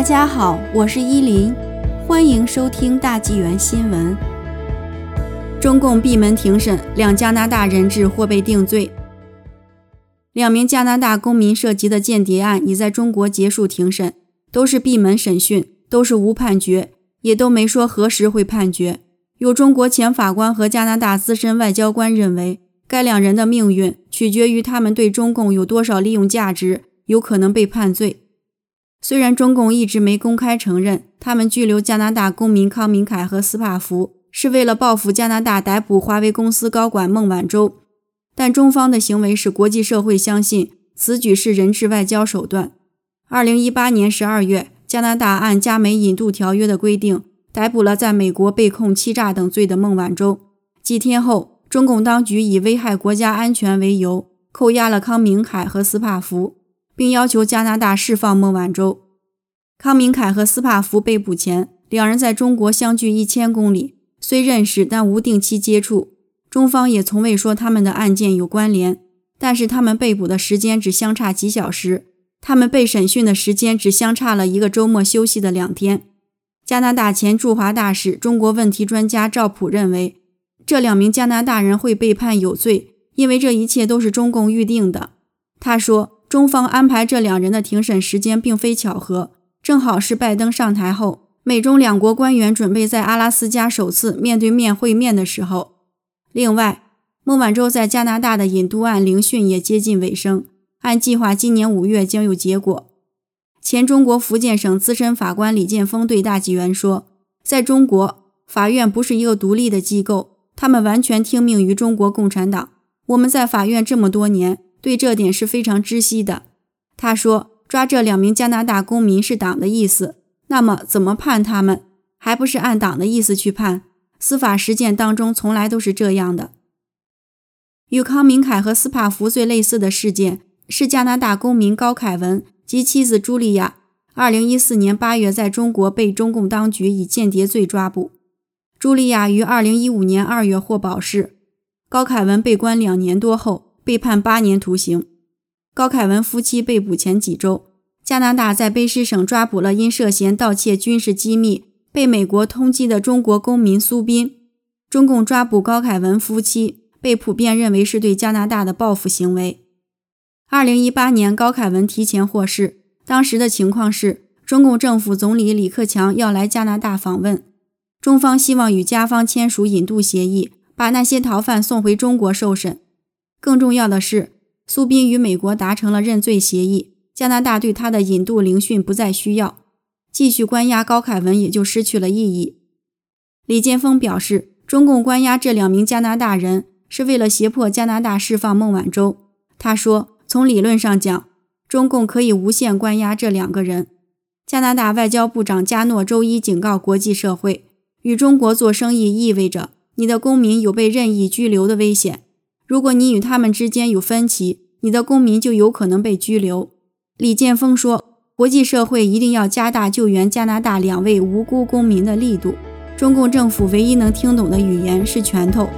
大家好，我是依林，欢迎收听大纪元新闻。中共闭门庭审，两加拿大人质或被定罪。两名加拿大公民涉及的间谍案已在中国结束庭审，都是闭门审讯，都是无判决，也都没说何时会判决。有中国前法官和加拿大资深外交官认为，该两人的命运取决于他们对中共有多少利用价值，有可能被判罪。虽然中共一直没公开承认他们拘留加拿大公民康明凯和斯帕福是为了报复加拿大逮捕华为公司高管孟晚舟，但中方的行为使国际社会相信此举是人质外交手段。二零一八年十二月，加拿大按加美引渡条约的规定逮捕了在美国被控欺诈等罪的孟晚舟。几天后，中共当局以危害国家安全为由，扣押了康明凯和斯帕福。并要求加拿大释放孟晚舟。康明凯和斯帕福被捕前，两人在中国相距一千公里，虽认识，但无定期接触。中方也从未说他们的案件有关联。但是他们被捕的时间只相差几小时，他们被审讯的时间只相差了一个周末休息的两天。加拿大前驻华大使、中国问题专家赵普认为，这两名加拿大人会被判有罪，因为这一切都是中共预定的。他说。中方安排这两人的庭审时间并非巧合，正好是拜登上台后，美中两国官员准备在阿拉斯加首次面对面会面的时候。另外，孟晚舟在加拿大的引渡案聆讯也接近尾声，按计划今年五月将有结果。前中国福建省资深法官李建峰对大纪元说：“在中国，法院不是一个独立的机构，他们完全听命于中国共产党。我们在法院这么多年。”对这点是非常知悉的。他说：“抓这两名加拿大公民是党的意思，那么怎么判他们，还不是按党的意思去判？司法实践当中从来都是这样的。”与康明凯和斯帕福最类似的事件是加拿大公民高凯文及妻子茱莉亚，二零一四年八月在中国被中共当局以间谍罪抓捕。茱莉亚于二零一五年二月获保释，高凯文被关两年多后。被判八年徒刑。高凯文夫妻被捕前几周，加拿大在卑诗省抓捕了因涉嫌盗窃军事机密被美国通缉的中国公民苏斌。中共抓捕高凯文夫妻，被普遍认为是对加拿大的报复行为。二零一八年，高凯文提前获释，当时的情况是，中共政府总理李克强要来加拿大访问，中方希望与加方签署引渡协议，把那些逃犯送回中国受审。更重要的是，苏斌与美国达成了认罪协议，加拿大对他的引渡聆讯不再需要，继续关押高凯文也就失去了意义。李建峰表示，中共关押这两名加拿大人是为了胁迫加拿大释放孟晚舟。他说，从理论上讲，中共可以无限关押这两个人。加拿大外交部长加诺周一警告国际社会，与中国做生意意味着你的公民有被任意拘留的危险。如果你与他们之间有分歧，你的公民就有可能被拘留。李建峰说：“国际社会一定要加大救援加拿大两位无辜公民的力度。中共政府唯一能听懂的语言是拳头。”